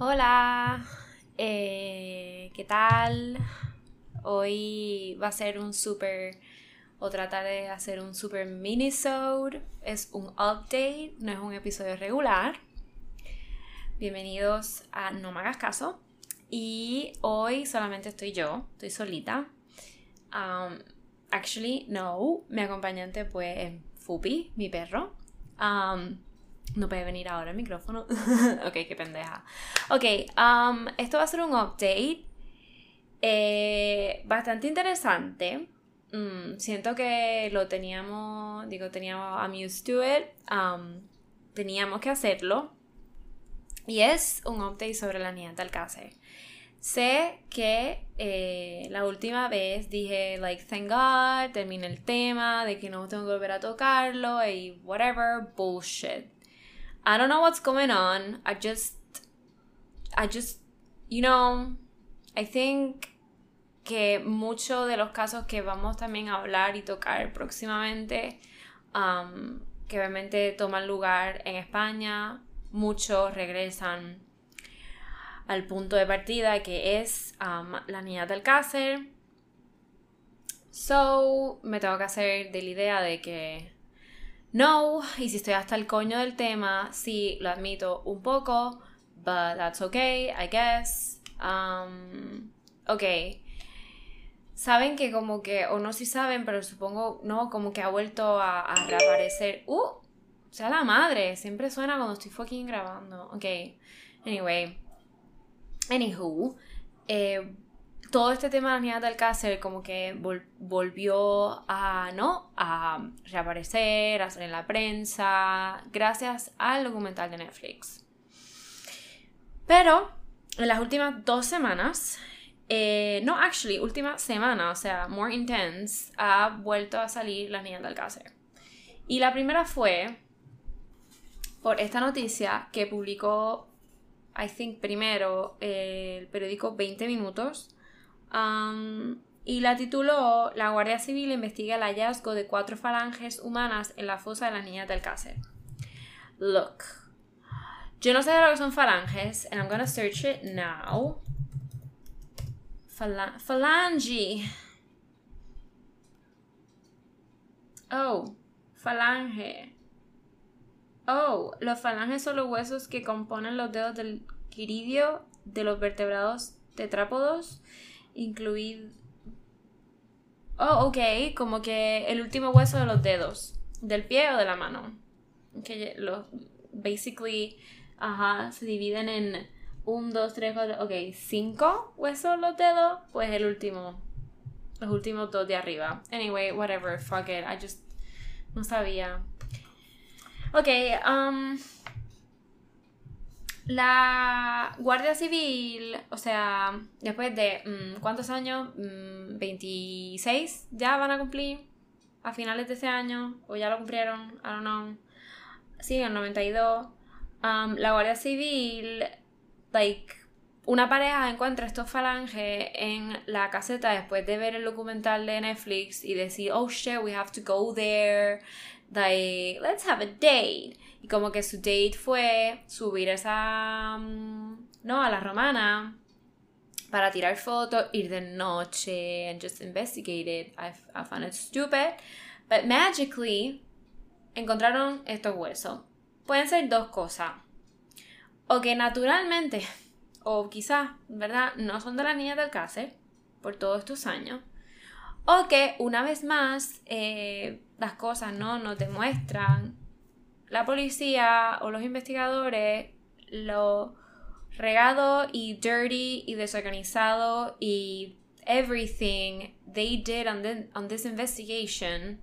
Hola, eh, ¿qué tal? Hoy va a ser un super, o tratar de hacer un super mini-sode. Es un update, no es un episodio regular. Bienvenidos a No me hagas caso. Y hoy solamente estoy yo, estoy solita. Um, actually, no, mi acompañante es Fupi, mi perro. Um, no puede venir ahora el micrófono. ok, qué pendeja. Ok, um, esto va a ser un update eh, bastante interesante. Mm, siento que lo teníamos, digo, teníamos, I'm used to it. Um, teníamos que hacerlo. Y es un update sobre la niña Alcácer. Sé que eh, la última vez dije, like, thank God, terminé el tema, de que no tengo que volver a tocarlo y whatever, bullshit. I don't know what's going on. I just, I just, you know, I think que muchos de los casos que vamos también a hablar y tocar próximamente, um, que obviamente toman lugar en España, muchos regresan al punto de partida que es um, la niña del Alcácer. So, me tengo que hacer de la idea de que no, y si estoy hasta el coño del tema, sí, lo admito un poco, but that's okay, I guess. Um, ok. Saben que como que, o no si saben, pero supongo, no, como que ha vuelto a, reaparecer. ¡Uh! O sea, la madre, siempre suena cuando estoy fucking grabando. Ok. Anyway. Anywho. Eh, todo este tema de la niñas del Alcácer como que volvió a, ¿no? A reaparecer, a salir en la prensa, gracias al documental de Netflix. Pero en las últimas dos semanas, eh, no, actually, última semana, o sea, more intense, ha vuelto a salir las niñas del Alcácer. Y la primera fue por esta noticia que publicó, I think, primero el periódico 20 Minutos y la tituló La Guardia Civil investiga el hallazgo de cuatro falanges humanas en la fosa de las niñas del Cácer. Look. Yo no sé de lo que son falanges, and I'm gonna search it now. falange. Oh, falange. Oh, los falanges son los huesos que componen los dedos del quiridio de los vertebrados tetrápodos incluir... Oh, ok, como que el último hueso de los dedos, del pie o de la mano. Que los, basically, ajá, se dividen en 1, 2, 3, 4, ok, 5 huesos los dedos, pues el último, los últimos dos de arriba. Anyway, whatever, fuck it, I just no sabía. Ok, um, la Guardia Civil, o sea, después de mm, ¿cuántos años? 26 mm, ya van a cumplir a finales de ese año, o ya lo cumplieron, I don't know. Sí, en el 92. Um, la Guardia Civil, like, una pareja encuentra estos falanges en la caseta después de ver el documental de Netflix y decir, oh shit, we have to go there, like, let's have a date. Y como que su date fue subir esa, mm, no, a la romana para tirar fotos, ir de noche and just investigate it. I, I found it stupid. But magically encontraron estos huesos. Pueden ser dos cosas. O que naturalmente, o quizás, ¿verdad? No son de la niña del cáncer por todos estos años. O que una vez más eh, las cosas no nos demuestran la policía o los investigadores lo regado y dirty y desorganizado y everything they did on, on this investigation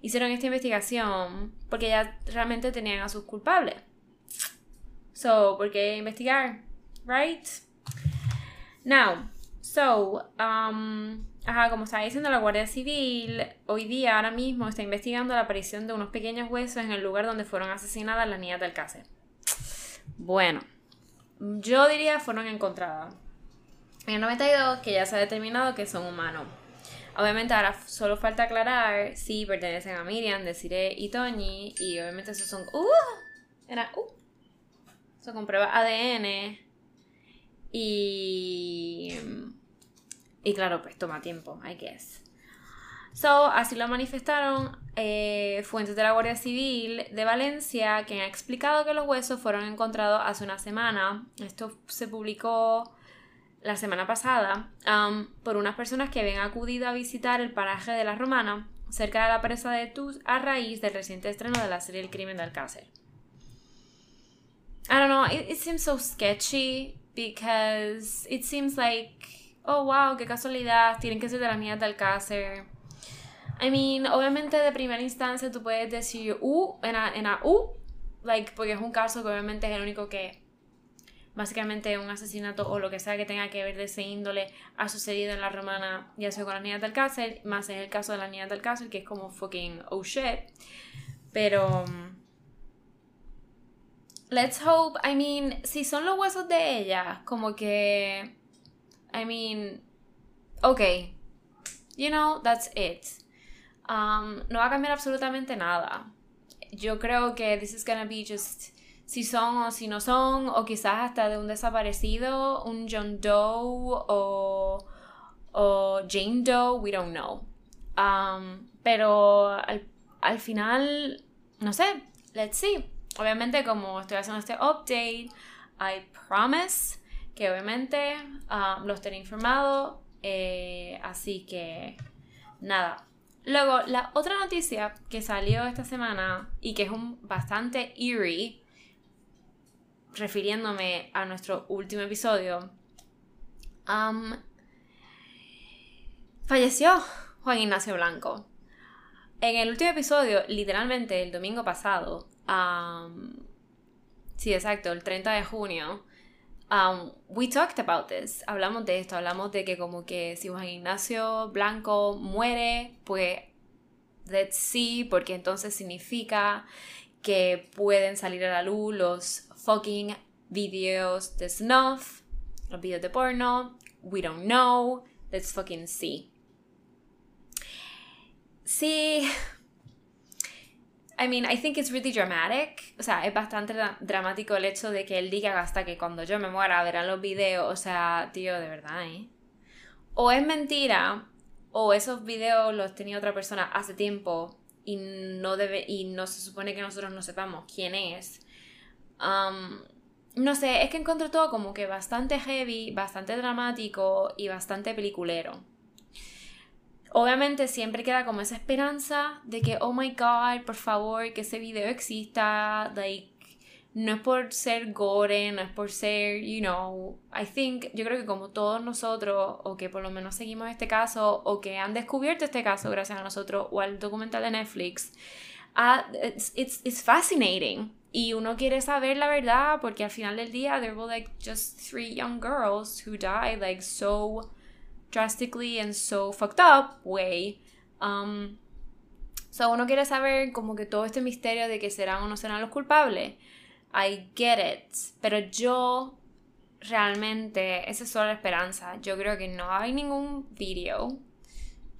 hicieron esta investigación porque ya realmente tenían a sus culpables. So, ¿por qué investigar? Right? Now, so, um, Ajá, como estaba diciendo, la Guardia Civil hoy día, ahora mismo, está investigando la aparición de unos pequeños huesos en el lugar donde fueron asesinadas las niñas del Cáceres. Bueno, yo diría fueron encontradas. En el 92, que ya se ha determinado que son humanos. Obviamente ahora solo falta aclarar si pertenecen a Miriam, Desiree y Tony. Y obviamente esos son... ¡Uh! Era... ¡Uh! Eso con pruebas ADN Y. Y claro, pues toma tiempo, I guess. So, así lo manifestaron eh, fuentes de la Guardia Civil de Valencia, que han explicado que los huesos fueron encontrados hace una semana. Esto se publicó la semana pasada um, por unas personas que habían acudido a visitar el paraje de la Romana, cerca de la presa de Tuz, a raíz del reciente estreno de la serie El crimen de Alcácer. I don't know, it, it seems so sketchy because it seems like, oh wow, qué casualidad, tienen que ser de las niñas de Alcácer I mean, obviamente de primera instancia tú puedes decir U en a, en U, like, porque es un caso que obviamente es el único que básicamente un asesinato o lo que sea que tenga que ver de ese índole ha sucedido en la romana, ya sea con las niñas del cárcel, más en el caso de las niñas del cárcel, que es como fucking oh shit. Pero. Let's hope, I mean, si son los huesos de ella, como que. I mean. Ok. You know, that's it no va a cambiar absolutamente nada. Yo creo que this is gonna be just si son o si no son, o quizás hasta de un desaparecido, un John Doe o, o Jane Doe, we don't know. pero al, al, final, no sé, let's see. Obviamente, como estoy haciendo este update, I promise que obviamente lo estaré informado. Eh, así que, nada, Luego, la otra noticia que salió esta semana y que es un bastante eerie, refiriéndome a nuestro último episodio, falleció Juan Ignacio Blanco. En el último episodio, literalmente el domingo pasado, sí, exacto, el 30 de junio, Um, we talked about this. Hablamos de esto. Hablamos de que como que si Juan Ignacio Blanco muere, pues let's see, porque entonces significa que pueden salir a la luz los fucking videos de snuff, los videos de porno. We don't know. Let's fucking see. Sí, I mean, I think it's really dramatic. O sea, es bastante dramático el hecho de que él diga hasta que cuando yo me muera verán los videos. O sea, tío, de verdad, ¿eh? O es mentira, o esos videos los tenía otra persona hace tiempo y no debe y no se supone que nosotros no sepamos quién es. Um, no sé, es que encontré todo como que bastante heavy, bastante dramático y bastante peliculero. Obviamente siempre queda como esa esperanza de que, oh my god, por favor, que ese video exista. Like, no es por ser gore, no es por ser, you know, I think, yo creo que como todos nosotros, o que por lo menos seguimos este caso, o que han descubierto este caso gracias a nosotros, o al documental de Netflix, uh, it's, it's, it's fascinating. Y uno quiere saber la verdad porque al final del día, there were like just three young girls who died like so drastically and so fucked up way. Um, so uno quiere saber como que todo este misterio de que serán o no serán los culpables. I get it. Pero yo realmente, esa es solo la esperanza. Yo creo que no hay ningún video.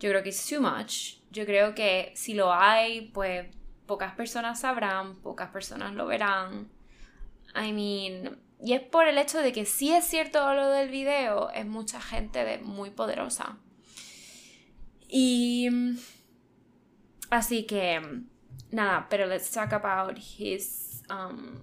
Yo creo que es too much. Yo creo que si lo hay, pues pocas personas sabrán, pocas personas lo verán. I mean, y es por el hecho de que si es cierto lo del video, es mucha gente muy poderosa. Y... Así que... Nada, pero let's talk about his... Um,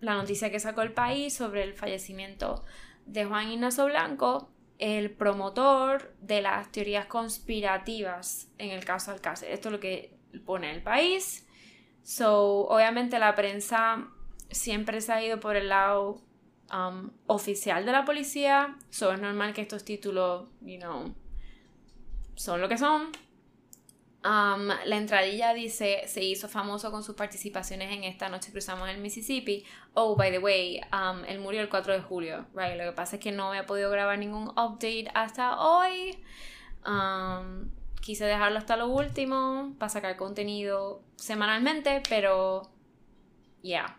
la noticia que sacó el país sobre el fallecimiento de Juan Ignacio Blanco, el promotor de las teorías conspirativas en el caso Alcácer. Esto es lo que pone el país. So, obviamente la prensa siempre se ha ido por el lado um, oficial de la policía. So es normal que estos títulos, you know, son lo que son. Um, la entradilla dice, se hizo famoso con sus participaciones en Esta Noche Cruzamos el Mississippi. Oh, by the way, um, él murió el 4 de julio, right? Lo que pasa es que no había podido grabar ningún update hasta hoy. quise dejarlo hasta lo último para sacar contenido semanalmente, pero... Yeah.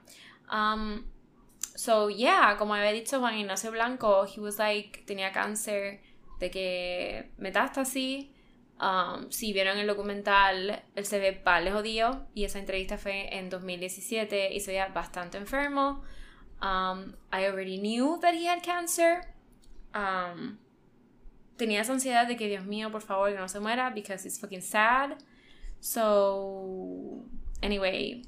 So, yeah, como había dicho Juan Ignacio Blanco, he was like, tenía cáncer de que metástasis. Um, si vieron el documental, él se ve le jodido y esa entrevista fue en 2017 y se veía bastante enfermo. Um, I already knew that he had cancer, um, tenía esa ansiedad de que, Dios mío, por favor, que no se muera, because it's fucking sad. So, anyway,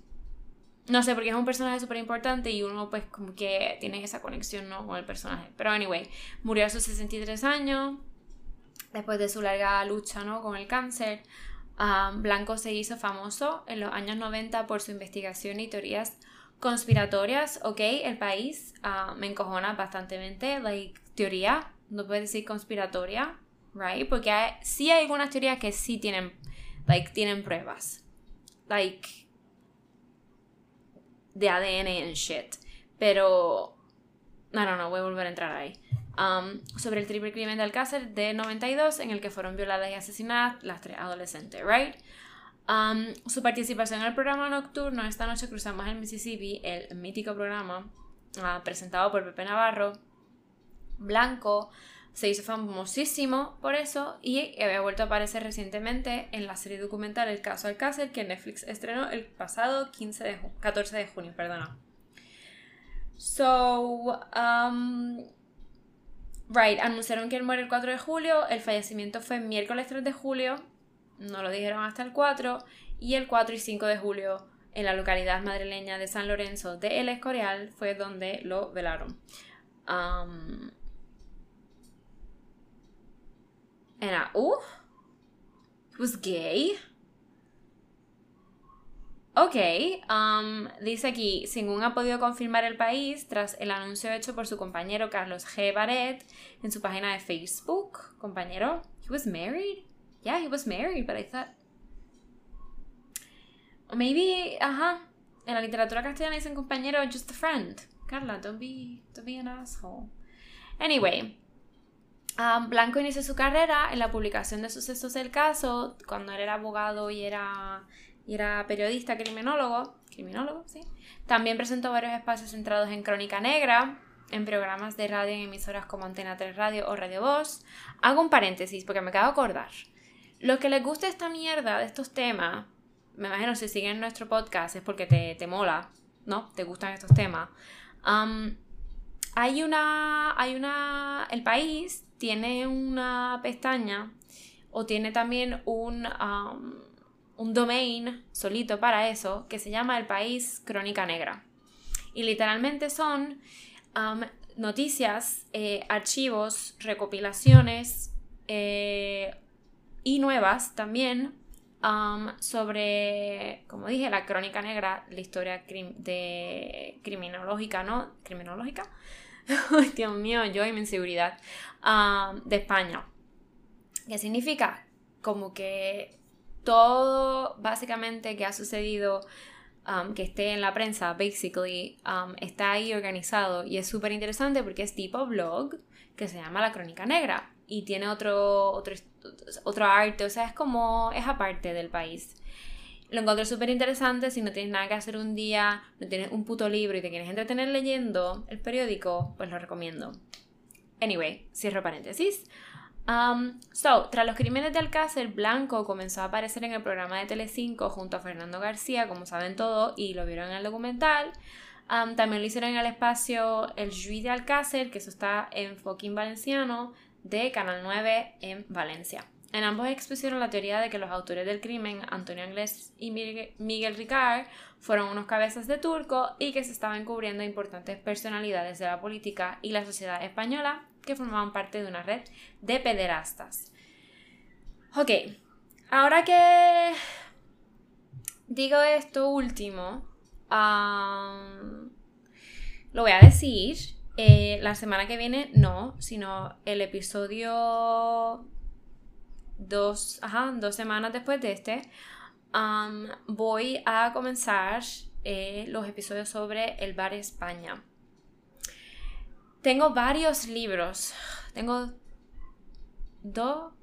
no sé, porque es un personaje súper importante y uno pues como que tiene esa conexión ¿no? con el personaje. Pero anyway, murió a sus 63 años, después de su larga lucha ¿no? con el cáncer. Um, Blanco se hizo famoso en los años 90 por su investigación y teorías conspiratorias, ok, el país uh, me encojona bastante, like, teoría, no puedes decir conspiratoria, right, porque hay, sí hay algunas teorías que sí tienen, like, tienen pruebas, like, de ADN and shit. Pero. No, no, no, voy a volver a entrar ahí. Um, sobre el triple crimen de Alcácer de 92, en el que fueron violadas y asesinadas las tres adolescentes, ¿right? Um, su participación en el programa nocturno, esta noche cruzamos el Mississippi, el mítico programa uh, presentado por Pepe Navarro, Blanco, se hizo famosísimo por eso y había vuelto a aparecer recientemente en la serie documental El caso Alcácer que Netflix estrenó el pasado 15 de 14 de junio, perdona. So, um, right, anunciaron que él muere el 4 de julio, el fallecimiento fue miércoles 3 de julio, no lo dijeron hasta el 4, y el 4 y 5 de julio en la localidad madrileña de San Lorenzo de El Escorial fue donde lo velaron. Um, Era, uh, was gay. Ok, um, dice aquí, según ha podido confirmar el país tras el anuncio hecho por su compañero Carlos G. Baret en su página de Facebook. Compañero, he was married? Yeah, he was married, but I thought... maybe, ajá, en la literatura castellana dicen compañero, just a friend. Carla, don't be, don't be an asshole. Anyway, Blanco inició su carrera en la publicación de sucesos del caso cuando él era abogado y era, y era periodista, criminólogo. Criminólogo, sí. También presentó varios espacios centrados en crónica negra, en programas de radio en emisoras como Antena 3 Radio o Radio Voz. Hago un paréntesis porque me acabo de acordar. Lo que les gusta esta mierda de estos temas, me imagino si siguen nuestro podcast es porque te, te mola, ¿no? Te gustan estos temas. hay una. Hay una. El país tiene una pestaña o tiene también un, un domain solito para eso que se llama El País Crónica Negra. Y literalmente son noticias, eh, archivos, recopilaciones eh, y nuevas también sobre, como dije, la crónica negra, la historia de criminológica, ¿no? Criminológica Dios mío, yo y mi inseguridad. de España. ¿Qué significa? Como que todo básicamente que ha sucedido, que esté en la prensa, basically, está ahí organizado y es súper interesante porque es tipo blog que se llama La Crónica Negra y tiene otro, otro, otro arte, o sea, es como, es aparte del país. Lo encontré súper interesante. Si no tienes nada que hacer un día, no tienes un puto libro y te quieres entretener leyendo el periódico, pues lo recomiendo. Anyway, cierro paréntesis. Um, so, tras los crímenes de Alcácer, Blanco comenzó a aparecer en el programa de Telecinco junto a Fernando García, como saben todo, y lo vieron en el documental. Um, también lo hicieron en el espacio El Juiz de Alcácer, que eso está en fucking valenciano, de Canal 9 en Valencia. En ambos expusieron la teoría de que los autores del crimen, Antonio Anglés y Miguel Ricard, fueron unos cabezas de turco y que se estaban cubriendo importantes personalidades de la política y la sociedad española que formaban parte de una red de pederastas. Ok, ahora que digo esto último, lo voy a decir. Eh, la semana que viene no, sino el episodio dos, dos semanas después de este, voy a comenzar eh, los episodios sobre el bar España. Tengo varios libros. Tengo dos.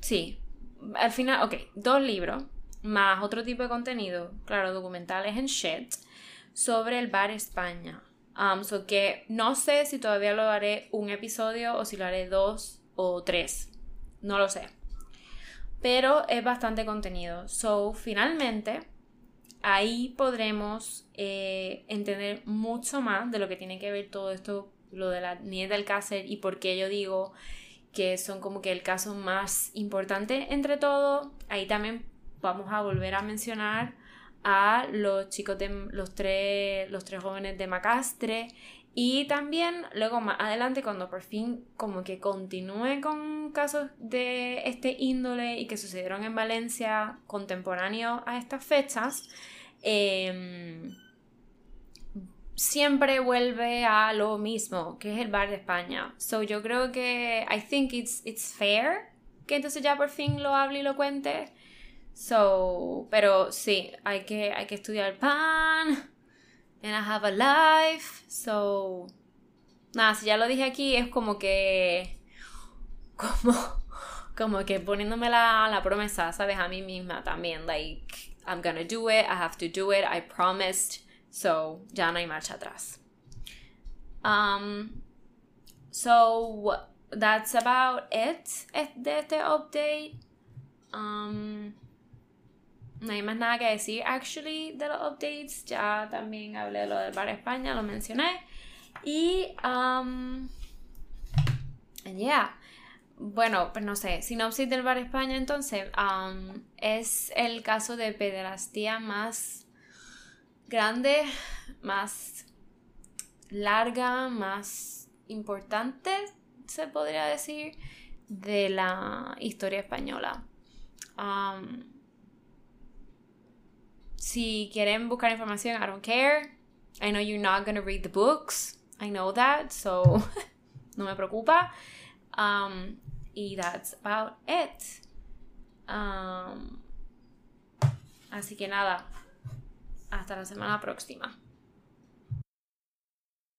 Sí. Al final, ok, dos libros. Más otro tipo de contenido. Claro, documentales en shit. Sobre el bar España. so que no sé si todavía lo haré un episodio o si lo haré dos o tres. No lo sé. Pero es bastante contenido. So, finalmente, ahí podremos eh, entender mucho más de lo que tiene que ver todo esto lo de la niñez del Cácer y por qué yo digo que son como que el caso más importante entre todos. Ahí también vamos a volver a mencionar a los chicos de los tres, los tres jóvenes de Macastre y también luego más adelante cuando por fin como que continúe con casos de este índole y que sucedieron en Valencia contemporáneo a estas fechas, em, siempre vuelve a lo mismo, que es el bar de España. So yo creo que I think it's, it's fair que entonces ya por fin lo hable y lo cuente. So, pero sí, hay que, hay que estudiar pan. And I have a life. So, nada, si ya lo dije aquí, es como que. Como, como que poniéndome la, la promesa, ¿sabes? A mí misma también. Like, I'm gonna do it, I have to do it, I promised. So, ya no hay marcha atrás. Um, so, that's about it de este update. Um, no hay más nada que decir, actually, de los updates. Ya también hablé de lo del Bar España, lo mencioné. Y, um, yeah. Bueno, pues no sé, sinopsis del Bar España entonces um, es el caso de pederastía más grande, más larga, más importante, se podría decir, de la historia española. Um, si quieren buscar información, I don't care. I know you're not going to read the books. I know that, so no me preocupa. Um, y that's about it. Um, así que nada, hasta la semana próxima.